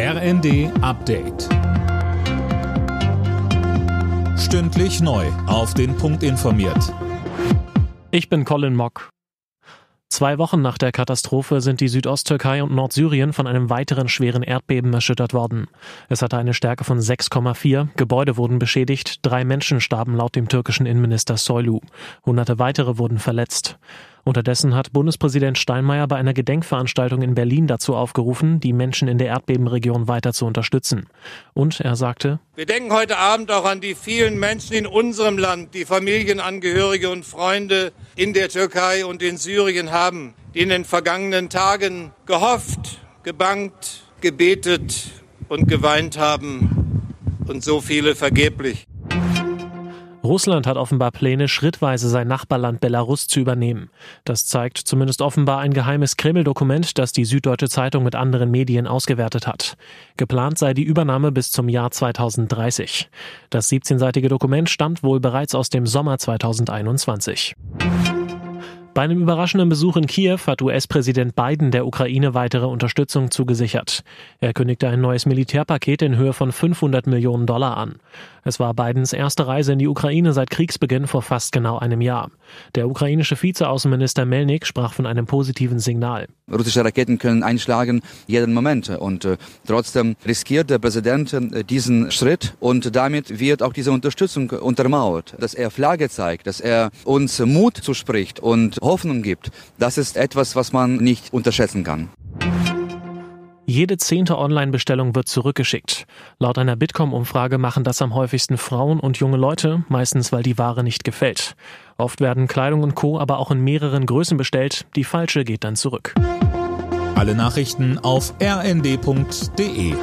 RND Update. Stündlich neu. Auf den Punkt informiert. Ich bin Colin Mock. Zwei Wochen nach der Katastrophe sind die Südosttürkei und Nordsyrien von einem weiteren schweren Erdbeben erschüttert worden. Es hatte eine Stärke von 6,4, Gebäude wurden beschädigt, drei Menschen starben laut dem türkischen Innenminister Soylu. Hunderte weitere wurden verletzt. Unterdessen hat Bundespräsident Steinmeier bei einer Gedenkveranstaltung in Berlin dazu aufgerufen, die Menschen in der Erdbebenregion weiter zu unterstützen. Und er sagte, Wir denken heute Abend auch an die vielen Menschen in unserem Land, die Familienangehörige und Freunde in der Türkei und in Syrien haben, die in den vergangenen Tagen gehofft, gebangt, gebetet und geweint haben und so viele vergeblich. Russland hat offenbar Pläne, schrittweise sein Nachbarland Belarus zu übernehmen. Das zeigt zumindest offenbar ein geheimes Kreml-Dokument, das die Süddeutsche Zeitung mit anderen Medien ausgewertet hat. Geplant sei die Übernahme bis zum Jahr 2030. Das 17-seitige Dokument stammt wohl bereits aus dem Sommer 2021. Bei einem überraschenden Besuch in Kiew hat US-Präsident Biden der Ukraine weitere Unterstützung zugesichert. Er kündigte ein neues Militärpaket in Höhe von 500 Millionen Dollar an. Es war Bidens erste Reise in die Ukraine seit Kriegsbeginn vor fast genau einem Jahr. Der ukrainische Vizeaußenminister Melnik sprach von einem positiven Signal. Russische Raketen können einschlagen jeden Moment und äh, trotzdem riskiert der Präsident äh, diesen Schritt und damit wird auch diese Unterstützung untermauert, dass er Flagge zeigt, dass er uns Mut zuspricht und Hoffnung gibt. Das ist etwas, was man nicht unterschätzen kann. Jede zehnte Online-Bestellung wird zurückgeschickt. Laut einer Bitkom-Umfrage machen das am häufigsten Frauen und junge Leute, meistens weil die Ware nicht gefällt. Oft werden Kleidung und Co. aber auch in mehreren Größen bestellt, die falsche geht dann zurück. Alle Nachrichten auf rnd.de